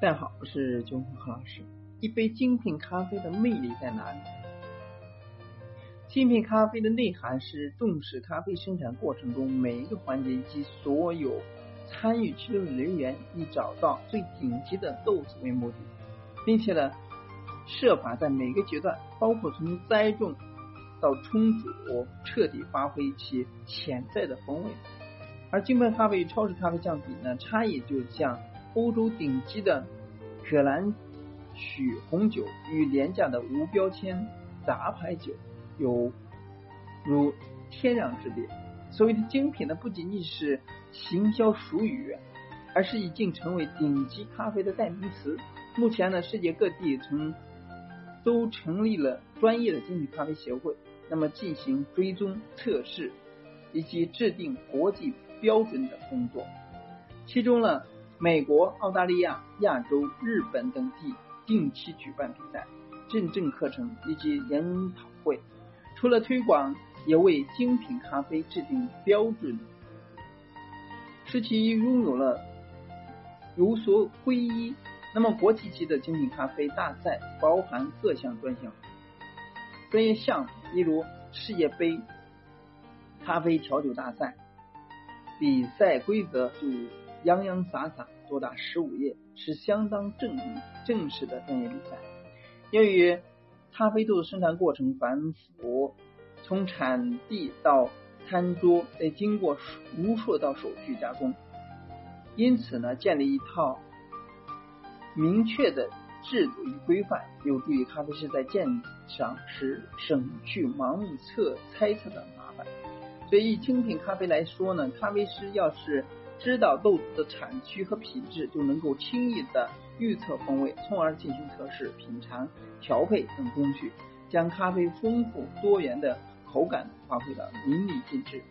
大家好，我是军红何老师。一杯精品咖啡的魅力在哪里？精品咖啡的内涵是重视咖啡生产过程中每一个环节以及所有参与其中的人员，以找到最顶级的豆子为目的，并且呢，设法在每个阶段，包括从栽种到充足，彻底发挥其潜在的风味。而精品咖啡与超市咖啡相比呢，差异就像。欧洲顶级的可兰曲红酒与廉价的无标签杂牌酒有如天壤之别。所谓的精品呢，不仅仅是行销俗语，而是已经成为顶级咖啡的代名词。目前呢，世界各地从都成立了专业的精品咖啡协会，那么进行追踪测试以及制定国际标准的工作。其中呢。美国、澳大利亚、亚洲、日本等地定期举办比赛、认证课程以及研讨会，除了推广，也为精品咖啡制定标准，使其拥有了有所归一。那么，国际级的精品咖啡大赛包含各项专项专业项目，例如世界杯咖啡调酒大赛，比赛规则就。洋洋洒洒多达十五页，是相当正正式的专业比赛。由于咖啡豆的生产过程繁复，从产地到餐桌得经过无数道手续加工，因此呢，建立一套明确的制度与规范，有助于咖啡师在鉴赏时省去盲目测猜测的麻烦。所以，精品咖啡来说呢，咖啡师要是知道豆子的产区和品质，就能够轻易的预测风味，从而进行测试、品尝、调配等工序，将咖啡丰富多元的口感发挥到淋漓尽致。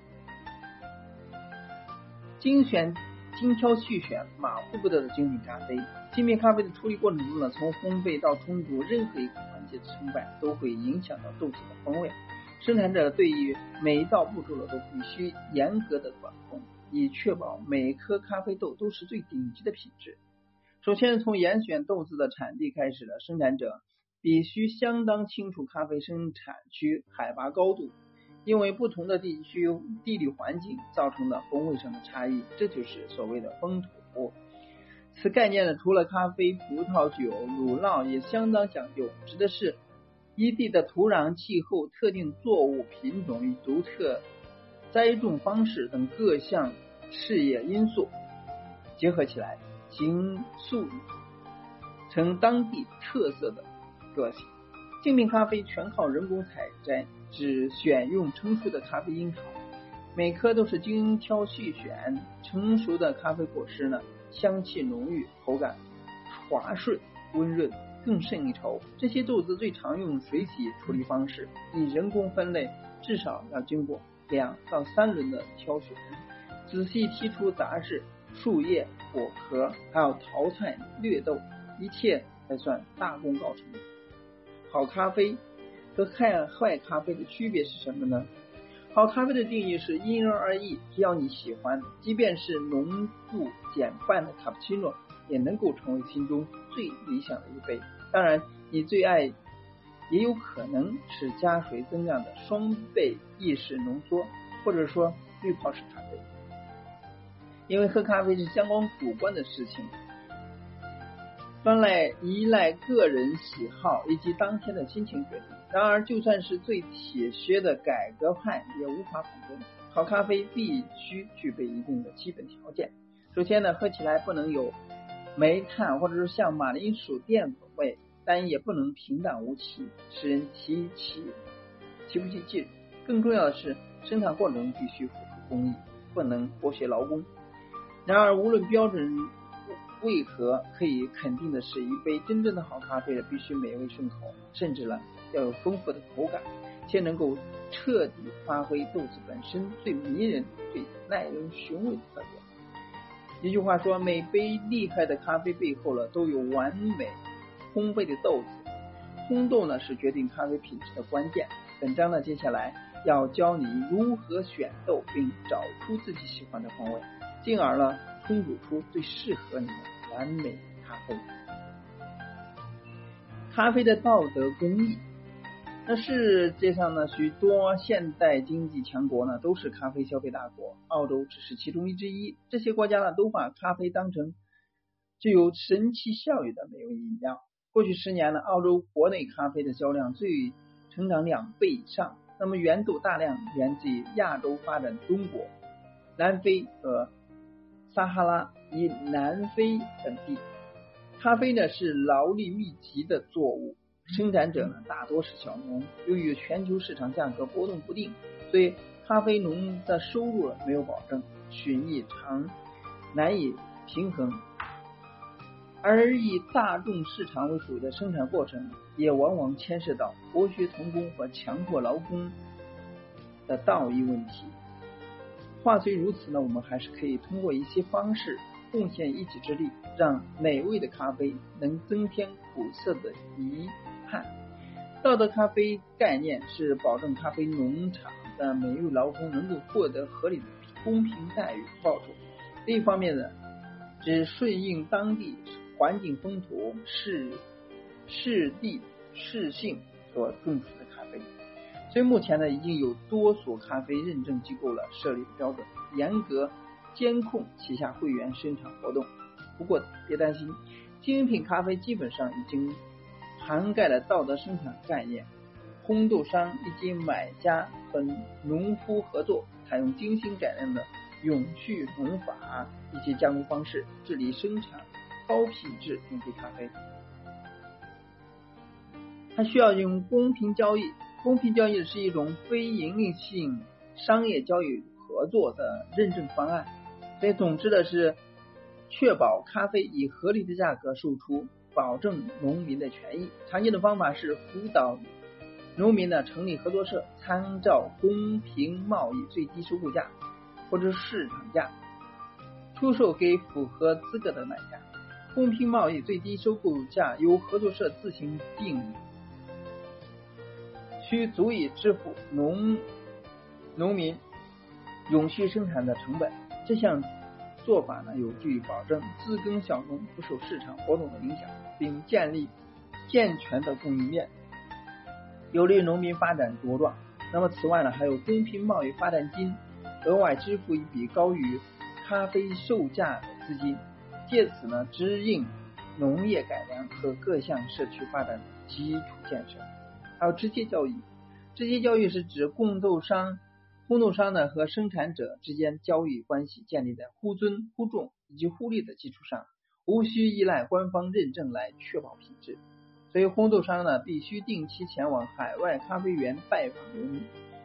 精选、精挑细选、马虎不得的精品咖啡。精品咖啡的处理过程中呢，从烘焙到冲煮，任何一个环节的成败都会影响到豆子的风味。生产者对于每一道步骤呢，都必须严格的管控。以确保每颗咖啡豆都是最顶级的品质。首先，从严选豆子的产地开始了。生产者必须相当清楚咖啡生产区海拔高度，因为不同的地区地理环境造成的风味上的差异，这就是所谓的风土。此概念呢，除了咖啡、葡萄酒、乳酪也相当讲究，指的是一地的土壤、气候、特定作物品种与独特。栽种方式等各项事业因素结合起来，形塑成当地特色的个性。精品咖啡全靠人工采摘，只选用成熟的咖啡樱桃，每颗都是精挑细选。成熟的咖啡果实呢，香气浓郁，口感滑顺温润，更胜一筹。这些豆子最常用水洗处理方式，以人工分类，至少要经过。两到三轮的挑选，仔细剔除杂质、树叶、果壳，还要淘汰劣豆，一切才算大功告成。好咖啡和坏坏咖啡的区别是什么呢？好咖啡的定义是因人而异，只要你喜欢，即便是浓度减半的卡布奇诺，也能够成为心中最理想的一杯。当然，你最爱。也有可能是加水增量的双倍意式浓缩，或者说滤泡式咖啡。因为喝咖啡是相当主观的事情，专来依赖个人喜好以及当天的心情决定。然而，就算是最铁血的改革派，也无法否认，好咖啡必须具备一定的基本条件。首先呢，喝起来不能有煤炭或者是像马铃薯淀粉味。但也不能平淡无奇，使人提起提不起劲。更重要的是，生产过程必须付出工艺，不能剥削劳工。然而，无论标准为何，可以肯定的是，一杯真正的好咖啡必须美味顺口，甚至呢要有丰富的口感，且能够彻底发挥豆子本身最迷人、最耐人寻味的特点。一句话说，每杯厉害的咖啡背后呢，都有完美。烘焙的豆子，烘豆呢是决定咖啡品质的关键。本章呢，接下来要教你如何选豆，并找出自己喜欢的风味，进而呢烹煮出最适合你的完美咖啡。咖啡的道德公益。那世界上呢，许多现代经济强国呢，都是咖啡消费大国，澳洲只是其中一之一。这些国家呢，都把咖啡当成具有神奇效益的美味饮料。过去十年呢，澳洲国内咖啡的销量最成长两倍以上。那么源头大量源自于亚洲发展中国、南非和撒哈拉以南非等地。咖啡呢是劳力密集的作物。生产者呢大多是小农，由于全球市场价格波动不定，所以咖啡农的收入没有保证，损益常难以平衡。而以大众市场为主的生产过程，也往往牵涉到剥削童工和强迫劳工的道义问题。话虽如此呢，我们还是可以通过一些方式贡献一己之力，让美味的咖啡能增添苦涩的遗憾，道德咖啡概念是保证咖啡农场的每一位劳工能够获得合理的公平待遇报酬。另一方面呢，只顺应当地环境风土、市市地市性所种植。所以目前呢，已经有多所咖啡认证机构了设立标准，严格监控旗下会员生产活动。不过别担心，精品咖啡基本上已经。涵盖了道德生产概念，烘豆商以及买家和农夫合作，采用精心改良的永续农法以及加工方式，致力生产高品质精品咖啡。它需要用公平交易，公平交易是一种非盈利性商业交易合作的认证方案。所以，总之的是确保咖啡以合理的价格售出。保证农民的权益，常见的方法是辅导农民呢成立合作社，参照公平贸易最低收购价或者市场价出售给符合资格的买家。公平贸易最低收购价由合作社自行定义，需足以支付农农民永续生产的成本。这项做法呢，有助于保证自耕小农不受市场波动的影响，并建立健全的供应链，有利于农民发展茁壮。那么，此外呢，还有公平贸易发展金，额外支付一笔高于咖啡售价的资金，借此呢，支应农业改良和各项社区发展的基础建设。还有直接交易，直接交易是指供豆商。烘豆商呢和生产者之间交易关系建立在互尊、互重以及互利的基础上，无需依赖官方认证来确保品质。所以，烘豆商呢必须定期前往海外咖啡园拜访农民，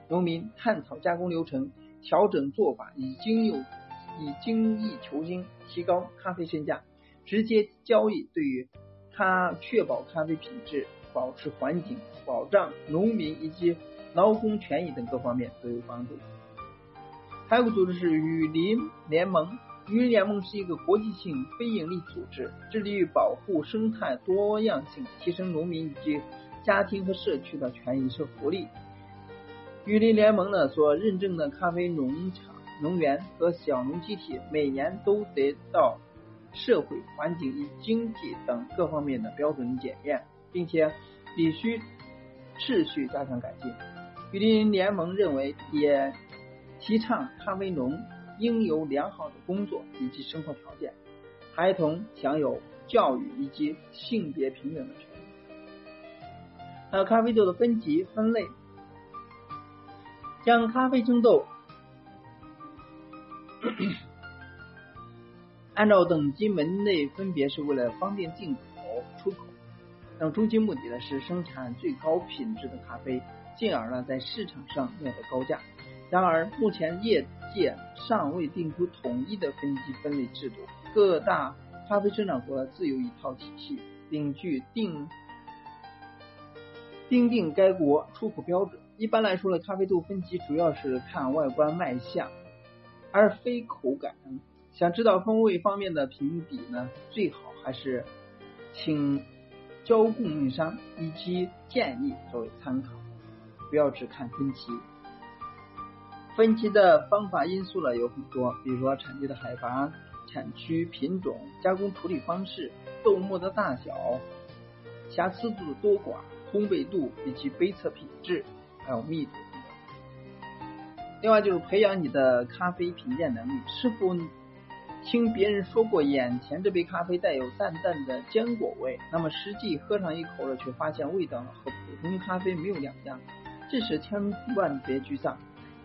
农民探讨加工流程、调整做法，以精有以精益求精，提高咖啡身价。直接交易对于咖确保咖啡品质、保持环境、保障农民以及。劳工权益等各方面都有帮助。还有个组织是雨林联盟，雨林联盟是一个国际性非营利组织，致力于保护生态多样性，提升农民以及家庭和社区的权益和福利。雨林联盟呢所认证的咖啡农场、农园和小农集体，每年都得到社会、环境与经济等各方面的标准检验，并且必须持续加强改进。雨林联盟认为，也提倡咖啡农应有良好的工作以及生活条件，孩童享有教育以及性别平等的权利。还有咖啡豆的分级分类，将咖啡生豆 按照等级门类分别，是为了方便进口。那，终极目的呢，是生产最高品质的咖啡。进而呢，在市场上卖得高价。然而，目前业界尚未定出统一的分级分类制度，各大咖啡生产国自有一套体系，并据定订定该国出口标准。一般来说呢，咖啡豆分级主要是看外观卖相，而非口感。想知道风味方面的评比呢，最好还是请交供应商以及建议作为参考。不要只看分级，分歧的方法因素呢有很多，比如说产地的海拔、产区、品种、加工处理方式、豆末的大小、瑕疵度的多寡、烘焙度以及杯测品质，还有密度。另外就是培养你的咖啡品鉴能力，是否听别人说过眼前这杯咖啡带有淡淡的坚果味，那么实际喝上一口了，却发现味道和普通咖啡没有两样，这时千万别沮丧。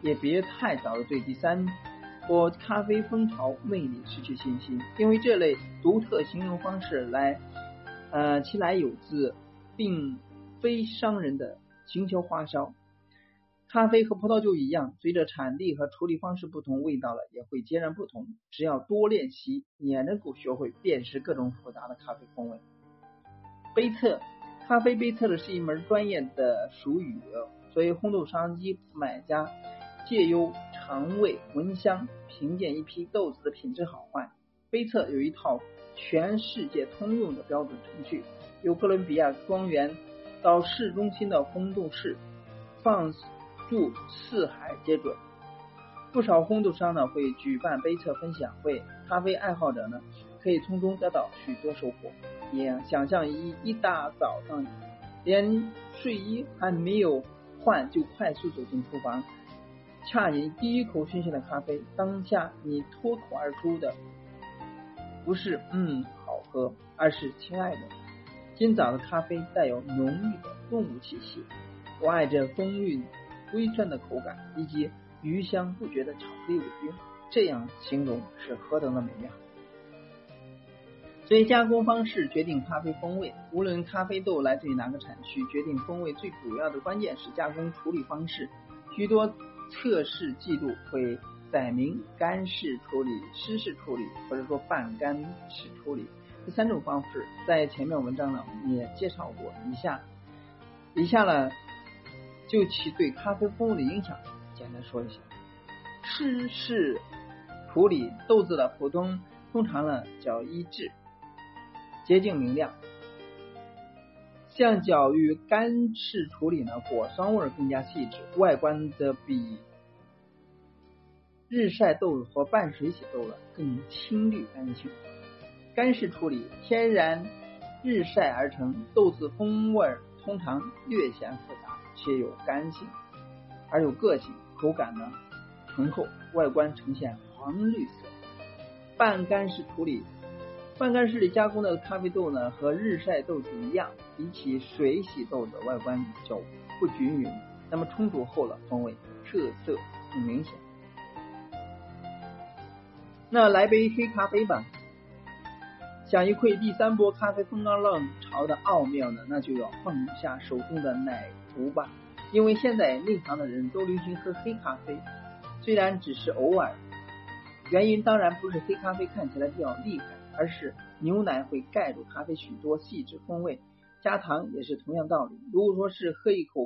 也别太早的对第三波咖啡风潮魅力失去信心，因为这类独特形容方式来，呃，其来有自，并非商人的行销花销。咖啡和葡萄酒一样，随着产地和处理方式不同，味道了也会截然不同。只要多练习，也能够学会辨识各种复杂的咖啡风味。杯测，咖啡杯测的是一门专业的术语，所以烘豆商及买家。借由尝味闻香评鉴一批豆子的品质好坏。杯测有一套全世界通用的标准程序，由哥伦比亚庄园到市中心的烘豆室，放诸四海皆准。不少烘豆商呢会举办杯测分享会，咖啡爱好者呢可以从中得到许多收获。也想象一一大早上，连睡衣还没有换，就快速走进厨房。恰饮第一口新鲜的咖啡，当下你脱口而出的不是“嗯，好喝”，而是“亲爱的，今早的咖啡带有浓郁的动物气息，我爱这丰韵微酸的口感，以及余香不绝的巧克力尾韵。”这样形容是何等的美妙！所以加工方式决定咖啡风味，无论咖啡豆来自于哪个产区，决定风味最主要的关键是加工处理方式。许多测试记录会载明干式处理、湿式处理，或者说半干式处理这三种方式，在前面文章呢也介绍过。以下以下呢就其对咖啡风味的影响简单说一下。湿式处理豆子的普通通常呢较一致，洁净明亮。相较于干式处理呢，果酸味更加细致，外观则比日晒豆和半水洗豆呢更青绿干净。干式处理天然日晒而成，豆子风味通常略显复杂，且有干性而有个性，口感呢醇厚，外观呈现黄绿色。半干式处理。半干式里加工的咖啡豆呢，和日晒豆子一样，比起水洗豆子外观较不均匀，那么冲煮后了风味特色更明显。那来杯黑咖啡吧，想一窥第三波咖啡风浪浪潮的奥妙呢，那就要放下手中的奶壶吧，因为现在内行的人都流行喝黑咖啡，虽然只是偶尔，原因当然不是黑咖啡看起来比较厉害。而是牛奶会盖住咖啡许多细致风味，加糖也是同样道理。如果说是喝一口